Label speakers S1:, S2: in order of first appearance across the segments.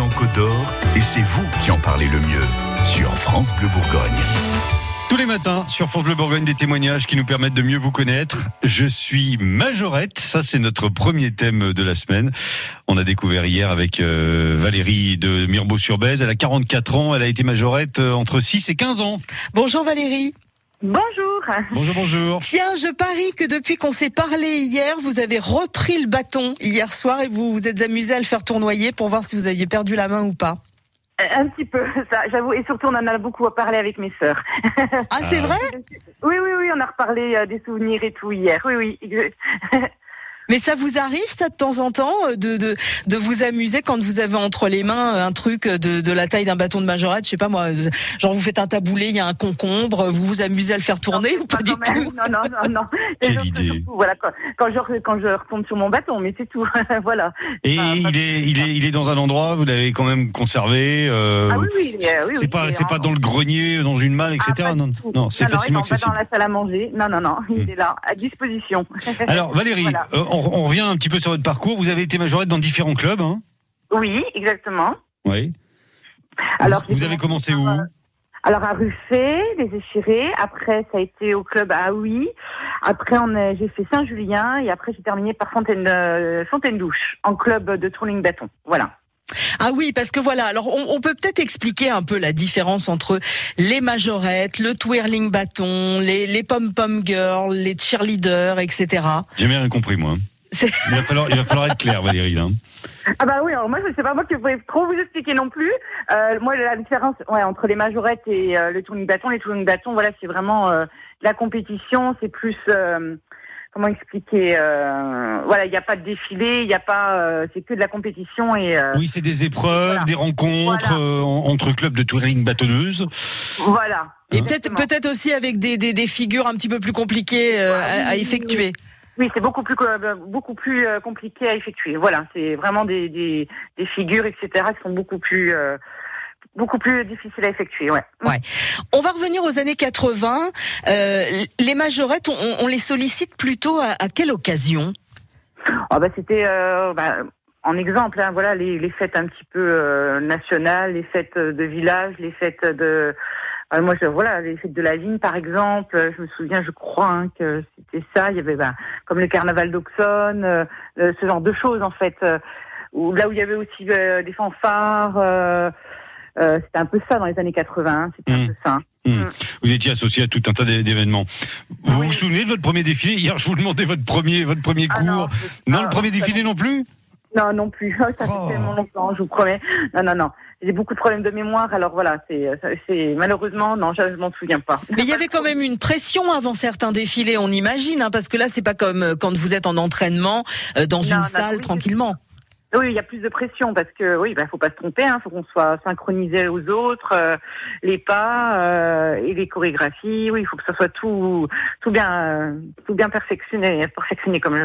S1: en Côte d'Or et c'est vous qui en parlez le mieux sur France Bleu Bourgogne.
S2: Tous les matins sur France Bleu Bourgogne des témoignages qui nous permettent de mieux vous connaître. Je suis majorette, ça c'est notre premier thème de la semaine. On a découvert hier avec euh, Valérie de Mirbeau-sur-Bèze, elle a 44 ans, elle a été majorette euh, entre 6 et 15 ans.
S3: Bonjour Valérie.
S4: Bonjour.
S2: Bonjour, bonjour.
S3: Tiens, je parie que depuis qu'on s'est parlé hier, vous avez repris le bâton hier soir et vous vous êtes amusé à le faire tournoyer pour voir si vous aviez perdu la main ou pas.
S4: Un petit peu, ça, j'avoue, et surtout on en a beaucoup parlé avec mes sœurs.
S3: Ah, c'est vrai?
S4: Oui, oui, oui, on a reparlé euh, des souvenirs et tout hier. Oui, oui.
S3: Mais ça vous arrive, ça, de temps en temps, euh, de, de, de vous amuser quand vous avez entre les mains euh, un truc de, de la taille d'un bâton de majorette, je sais pas moi, euh, genre vous faites un taboulé, il y a un concombre, vous vous amusez à le faire tourner ou pas du tout?
S4: Non, non, non, non.
S2: Quelle idée.
S4: surtout, Voilà, quand, quand je, quand je retombe sur mon bâton, mais c'est tout. voilà.
S2: Et
S4: Enfin,
S2: il est, il est, il est dans un endroit, vous l'avez quand même conservé. euh,
S4: Ah oui, oui, oui,
S2: c'est
S4: oui,
S2: pas, c'est pas dans le grenier, dans une malle, etc.
S4: Ah,
S2: non, non, c'est
S4: non,
S2: facilement
S4: non,
S2: accessible.
S4: pas dans la salle à manger. Non, non, non, il
S2: Hmm.
S4: est là, à disposition.
S2: Alors Valérie,
S4: Voilà.
S2: euh, on, on revient un petit peu sur votre parcours. Vous avez été majorette dans différents clubs. Hein
S4: Oui, exactement.
S2: oui.
S4: Alors,
S2: vous avez commencé où
S4: euh, Alors à Ruffet, les Échirés. Après, ça a été au club à Aoui. Après, on a- j'ai fait Saint-Julien et après j'ai terminé par Fontaine, euh, Fontaine Douche en club de twirling bâton. Voilà.
S3: Ah oui, parce que voilà, alors on, on peut peut-être expliquer un peu la différence entre les majorettes, le twirling bâton, les, les pom-pom girls, les cheerleaders, etc.
S2: J'ai bien rien compris moi. Il va falloir, il va falloir être clair, Valérie. Là.
S4: Ah bah oui, alors moi je sais pas moi qui pouvais trop vous expliquer non plus. Euh, moi la différence ouais, entre les majorettes et euh, le twirling bâton, les twirling bâton, voilà, c'est vraiment euh, la compétition, c'est plus euh, comment expliquer euh, voilà, il n'y a pas de défilé, il n'y a pas euh, c'est que de la compétition et euh,
S2: Oui, c'est des épreuves,
S4: Voilà.
S2: des rencontres
S4: Voilà.
S2: euh, entre clubs de touring bâtonneuses.
S4: voilà.
S3: Et peut-être peut-être aussi avec des, des, des figures un petit peu plus compliquées euh, à, à effectuer.
S4: Oui, c'est beaucoup plus euh, beaucoup plus euh, compliqué à effectuer. Voilà, c'est vraiment des, des, des figures, etc. qui sont beaucoup plus euh, beaucoup plus difficiles à effectuer. Ouais.
S3: On va revenir aux années 80. Euh, les majorettes, on, on les sollicite plutôt à, à quelle occasion?
S4: Ah bah c'était euh, bah, en exemple, hein, voilà les, les fêtes un petit peu euh, nationales, les fêtes de village, les fêtes de euh, moi je, voilà les fêtes de la vigne par exemple. euh, Je me souviens, je crois hein, que c'était ça. Il y avait bah, comme le carnaval d'Auxonne, euh, euh, ce genre de choses en fait. euh, où, là où il y avait aussi euh, des fanfares. euh, euh, c'était un peu ça dans les années 80. hein, C'était un peu ça.
S2: Hmm. Vous étiez associé à tout un tas d'é- d'événements. Vous
S4: Oui.
S2: vous souvenez de votre premier défilé? Hier, je vous demandais votre premier, votre premier
S4: Ah
S2: cours.
S4: non,
S2: non,
S4: ah,
S2: le premier défilé non plus?
S4: Non, non plus. Ça
S2: Oh.
S4: fait tellement longtemps, je vous promets. Non, non, non. J'ai beaucoup de problèmes de mémoire, alors voilà, c'est, c'est malheureusement, non, je, je m'en souviens pas.
S3: Mais il y avait quand même une pression avant certains défilés, on imagine, hein, parce que là, c'est pas comme euh, quand vous êtes en entraînement euh, dans
S4: Non,
S3: une
S4: non,
S3: salle
S4: oui,
S3: tranquillement.
S4: Oui, il y a plus de pression parce que oui, bah, faut pas se tromper, hein, faut qu'on soit synchronisé aux autres, euh, les pas euh, et les chorégraphies. Oui, il faut que ça soit tout, tout bien, euh, tout bien perfectionné, perfectionné comme. je-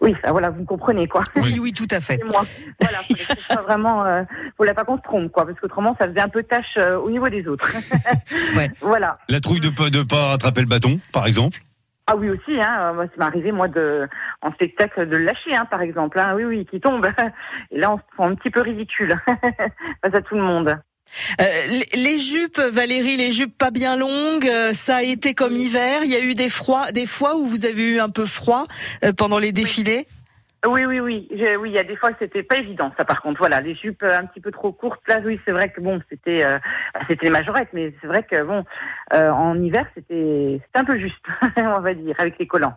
S4: oui, ça, voilà, vous me comprenez quoi.
S3: Oui, oui, tout à fait.
S4: Moi. Voilà, faut que ce soit vraiment, euh, faut pas qu'on se trompe quoi, parce qu'autrement ça faisait un peu tâche euh, au niveau des autres.
S3: Ouais.
S4: Voilà.
S2: La trouille de pas, de pas rattraper le bâton, par exemple?
S4: Ah oui aussi, hein. euh, Moi, ça m'est arrivé moi de en spectacle de le lâcher, hein, par exemple. Hein. Oui, oui, qui tombe. Et là, on se sent un petit peu ridicule face à tout le monde.
S3: Euh, les- jupes, Valérie, les jupes pas bien longues, euh, ça a été comme hiver. Il y a eu des froids, des fois où vous avez eu un peu froid pendant les défilés?
S4: Oui, oui, oui. Je- oui, il y a des fois c'était pas évident, ça. Par contre, voilà, les jupes euh, un petit peu trop courtes. Là, oui, c'est vrai que bon, c'était euh, c'était les majorettes, mais c'est vrai que bon, euh, en hiver, c'était c'était un peu juste, on va dire, avec les collants.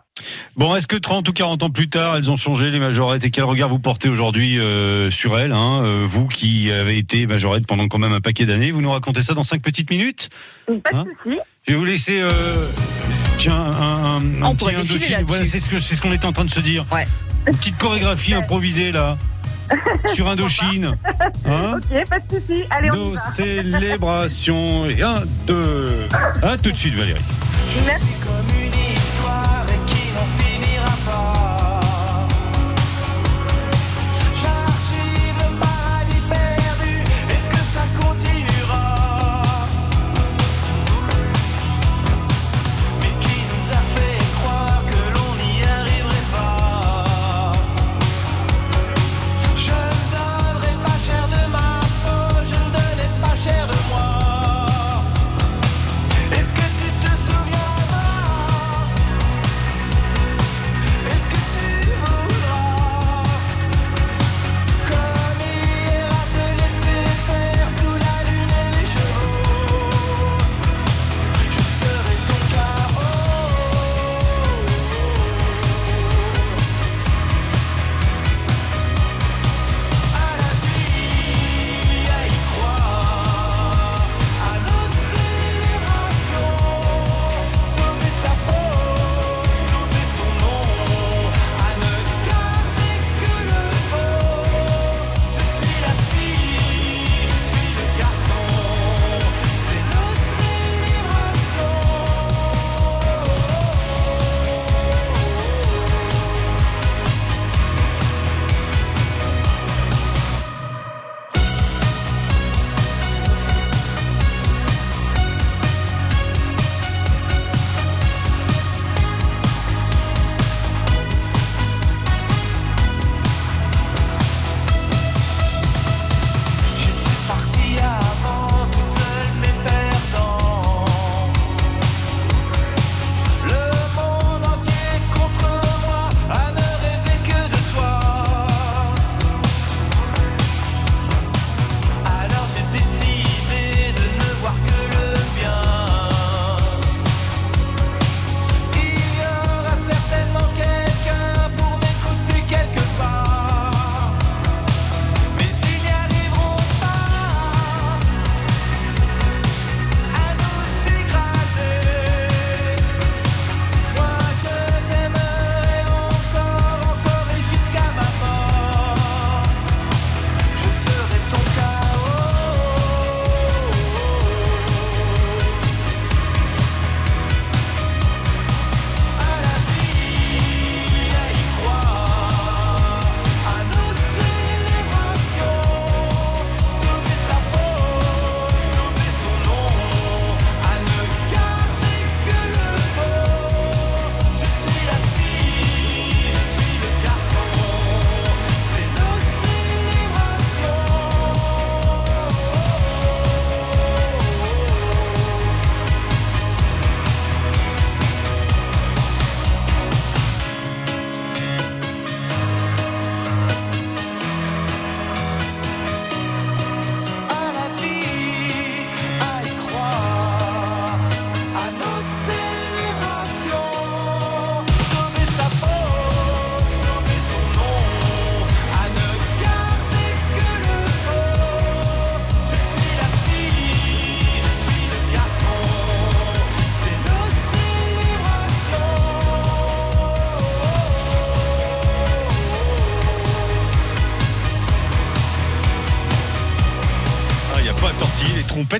S2: Bon, est-ce que 30 ou 40 ans plus tard, elles ont changé, les majorettes Et quel regard vous portez aujourd'hui euh, sur elles hein, euh, Vous qui avez été majorette pendant quand même un paquet d'années, vous nous racontez ça dans 5 petites minutes?
S4: Pas de
S2: Hein?
S4: souci.
S2: Je vais vous laisser... euh, Tiens, un, un, un
S3: On
S2: petit
S3: pourrait défiler
S2: Indochine.
S3: là-dessus.
S2: Voilà, c'est ce que c'est ce qu'on était en train de se dire.
S3: Ouais.
S2: Une petite chorégraphie improvisée là, sur Indochine. Hein
S4: Ok, pas de souci. Allez, on y
S2: Nos
S4: va.
S2: célébrations. Et un, deux. À tout de suite, Valérie.
S4: Merci.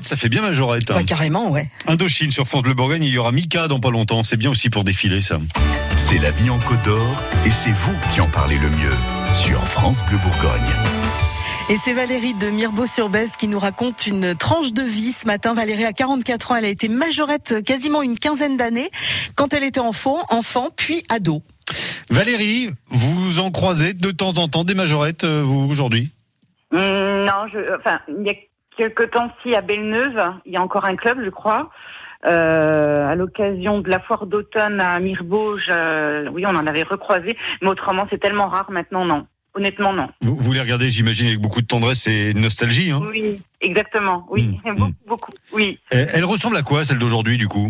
S5: Ça fait
S2: bien majorette. hein.
S3: Ouais, carrément, ouais.
S2: Indochine sur France Bleu Bourgogne, il y aura Mika dans pas longtemps. C'est bien aussi pour défiler ça.
S1: C'est la vie en Côte d'Or et c'est vous qui en parlez le mieux sur France Bleu Bourgogne.
S3: Et c'est Valérie de Mirbeau-sur-Bèze qui nous raconte une tranche de vie ce matin. Valérie a 44 ans, elle a été majorette quasiment une quinzaine d'années quand elle était enfant, enfant puis ado.
S2: Valérie, vous en croisez de temps en temps des majorettes, euh, vous, aujourd'hui?
S4: Hum, non, je, enfin, il y a quelques temps-ci à Belle-Neuve, il y a encore un club, je crois. Euh, à l'occasion de la foire d'automne à Mirbeau, je- oui, on en avait recroisé, mais autrement, c'est tellement rare maintenant, non. Honnêtement, non.
S2: vous, vous les regardez, j'imagine, avec beaucoup de tendresse et de nostalgie. Hein
S4: Oui, exactement, oui,
S2: Mm,
S4: beaucoup,
S2: mm.
S4: beaucoup, oui.
S2: elle, elle ressemble à quoi, celle d'aujourd'hui, du coup?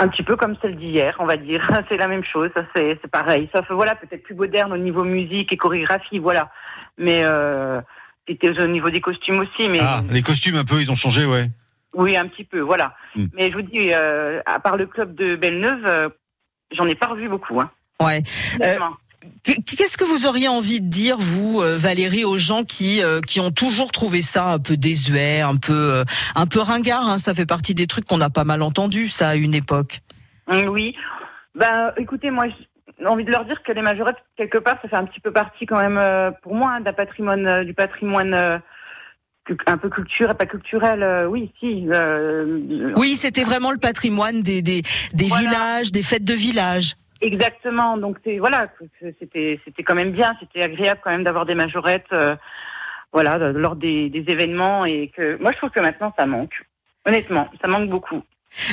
S4: Un petit peu comme celle d'hier, on va dire. C'est la même chose, ça, c'est c'est pareil. Sauf, voilà, peut-être plus moderne au niveau musique et chorégraphie, voilà. Mais, euh, c'était au niveau des costumes aussi, mais.
S2: Ah, les costumes un peu, ils ont changé, ouais.
S4: Oui, un petit peu, voilà.
S2: Mm.
S4: Mais je vous dis, euh, à part le club de Belle-Neuve, euh, j'en ai pas revu beaucoup. Hein,
S3: Ouais. Qu- Qu'est-ce que vous auriez envie de dire, vous, euh, Valérie, aux gens qui euh, qui ont toujours trouvé ça un peu désuet, un peu euh, un peu ringard hein, Ça fait partie des trucs qu'on a pas mal entendus, ça, à une époque?
S4: Mm, Oui. Ben, écoutez, moi, envie de leur dire que les majorettes, quelque part, ça fait un petit peu partie quand même, euh, pour moi, hein, d'un patrimoine, euh, du patrimoine euh, un peu culturel, pas culturel. euh, oui, si. euh,
S3: Oui, c'était vraiment le patrimoine des des, des
S4: Voilà.
S3: villages, des fêtes de village.
S4: Exactement. Donc c'est voilà, c'était c'était quand même bien, c'était agréable quand même d'avoir des majorettes, euh, voilà, lors des, des événements et que moi je trouve que maintenant ça manque. Honnêtement, ça manque beaucoup.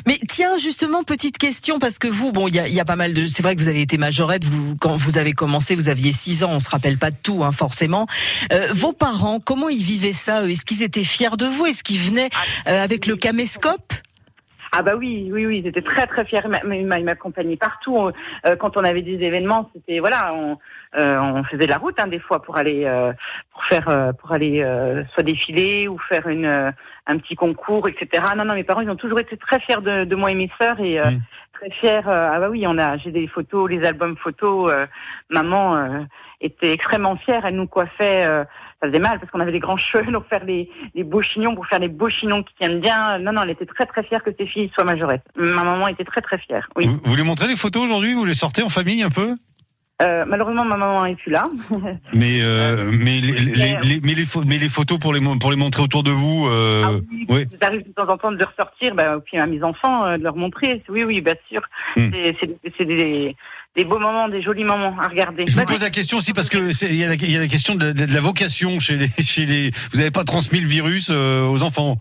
S3: Mais tiens, justement, petite question, parce que vous, bon, il y y a pas mal de... C'est vrai que vous avez été majorette, vous, quand vous avez commencé, vous aviez 6 ans, on se rappelle pas de tout, hein, forcément. Euh, vos parents, comment ils vivaient ça Est-ce qu'ils étaient fiers de vous? Est-ce qu'ils venaient euh, avec le caméscope?
S4: Ah bah oui, oui, oui, ils étaient très très fiers. Il m'a- il m'a- il m'accompagnait partout. Euh, quand on avait des événements, c'était voilà, on, euh, on faisait de la route hein, des fois pour aller euh, pour faire euh, pour aller euh, soit défiler ou faire une euh, un petit concours, etc. Non, non, mes parents ils ont toujours été très fiers de, de moi et mes sœurs et euh,
S2: Mm.
S4: très fiers. ah bah oui, on a j'ai des photos, les albums photos. euh, maman euh, était extrêmement fière. Elle nous coiffait. Ça faisait mal parce qu'on avait des grands cheveux pour faire les, les beaux chignons, pour faire les beaux chignons qui tiennent bien. Non, non, elle était très très fière que ses filles soient majorettes. Ma maman était très très fière. Oui.
S2: Vous, vous les montrez les photos aujourd'hui? Vous les sortez en famille un peu?
S4: Euh, malheureusement, ma maman est plus là.
S2: mais, euh, mais, les, les- les- les- mais, les, pho- mais les photos pour les, mon- pour les montrer autour de vous, euh,
S4: Ah oui,
S2: oui.
S4: Ça arrive de temps en temps de les ressortir, bah, puis à mes enfants, euh, de leur montrer. Oui, oui, bien sûr.
S2: Hmm.
S4: C'est des, des beaux moments, des jolis moments à regarder.
S2: Je me
S4: Ouais.
S2: pose la question aussi parce que il y, a la- y a la question de, de- de la vocation chez les, chez les. Vous n'avez pas transmis le virus euh, aux enfants?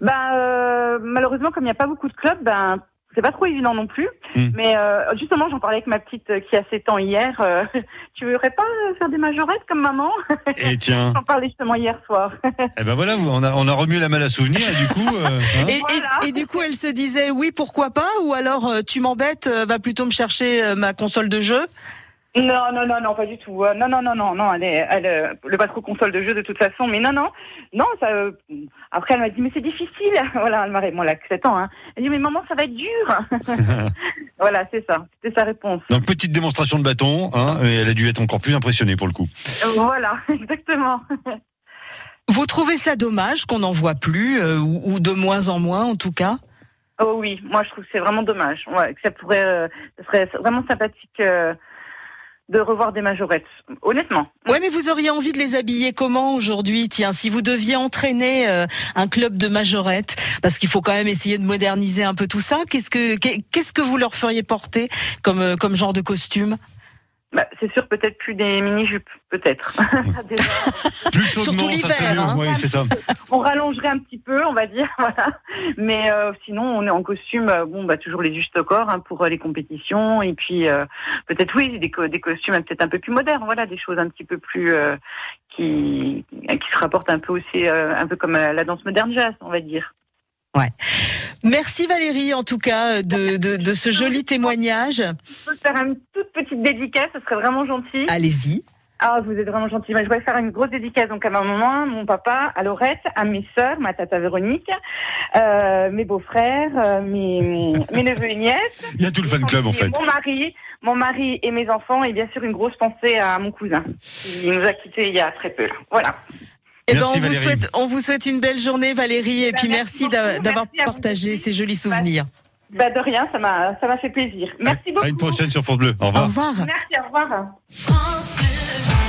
S4: Ben, euh, malheureusement, comme il n'y a pas beaucoup de clubs, ben, c'est pas trop évident non plus.
S2: Mm.
S4: Mais euh, justement, j'en parlais avec ma petite euh, qui a 7 ans hier. euh, tu voudrais pas euh, faire des majorettes comme maman?
S2: Et tiens,
S4: J'en parlais justement hier soir.
S2: eh ben voilà, on a, on a remué la malle à souvenir et du coup. euh, hein.
S3: et, et-
S4: Voilà.
S3: et du coup, elle se disait oui, pourquoi pas Ou alors, tu m'embêtes, va plutôt me chercher ma console de jeu
S4: Non, non, non, non, pas du tout. Euh, Non, non, non, non, non. Elle, est, elle, euh, le pas trop console de jeu de toute façon. Mais non, non, non. Ça. euh, après, elle m'a dit mais c'est difficile. voilà, elle m'a répondu. Elle a que 7 ans. Hein. Elle dit mais maman, ça va être dur. voilà, c'est ça. C'était sa réponse.
S2: Donc petite démonstration de bâton, hein, et elle a dû être encore plus impressionnée pour le coup.
S4: Euh, voilà, exactement.
S3: Vous trouvez ça dommage qu'on n'en voit plus, euh, ou, ou de moins en moins en tout cas?
S4: Oh oui, moi je trouve que c'est vraiment dommage. Ouais, que ça pourrait, euh, ce serait vraiment sympathique euh, de revoir des majorettes. Honnêtement.
S3: Ouais, mais vous auriez envie de les habiller comment aujourd'hui? Tiens, si vous deviez entraîner euh, un club de majorettes, parce qu'il faut quand même essayer de moderniser un peu tout ça. Qu'est-ce que qu'est- qu'est-ce que vous leur feriez porter comme euh, comme genre de costume?
S4: Bah, c'est sûr, peut-être plus des mini-jupes, peut-être.
S2: Plus chaudement,
S3: Surtout
S2: ça serait mieux.
S3: hein.
S2: Oui, c'est ça.
S4: on rallongerait un petit peu, on va dire, voilà. Mais euh, sinon, on est en costume, euh, bon, bah toujours les justes corps hein, pour euh, les compétitions, et puis euh, peut-être oui, des, co- des costumes euh, peut-être un peu plus modernes, voilà, des choses un petit peu plus euh, qui qui se rapportent un peu aussi, euh, un peu comme euh, la danse moderne jazz, on va dire.
S3: Merci Valérie, en tout cas, de, de, de ce joli témoignage.
S4: Je peux faire une toute petite dédicace, ce serait vraiment gentil.
S3: Allez-y.
S4: Ah, vous êtes vraiment gentil. Moi, je voudrais faire une grosse dédicace donc à ma maman, mon papa, à Laurette, à mes sœurs, ma tata Véronique, euh, mes beaux-frères, euh, mes, mes neveux et nièces.
S2: Il y a tout le fan club en fait.
S4: Mon mari, mon mari et mes enfants, et bien sûr une grosse pensée à mon cousin qui nous a quittés il y a très peu. Voilà.
S3: Eh ben,
S2: Merci,
S3: on vous souhaite, on vous souhaite une belle journée, Valérie, et
S4: Ben,
S3: puis
S4: merci
S3: d'avoir partagé ces jolis souvenirs.
S4: Bah, de rien, ça m'a, ça m'a fait plaisir. Merci beaucoup.
S2: À une prochaine sur France Bleu. Au revoir.
S3: Au revoir.
S4: Merci, au revoir.
S6: France Bleu.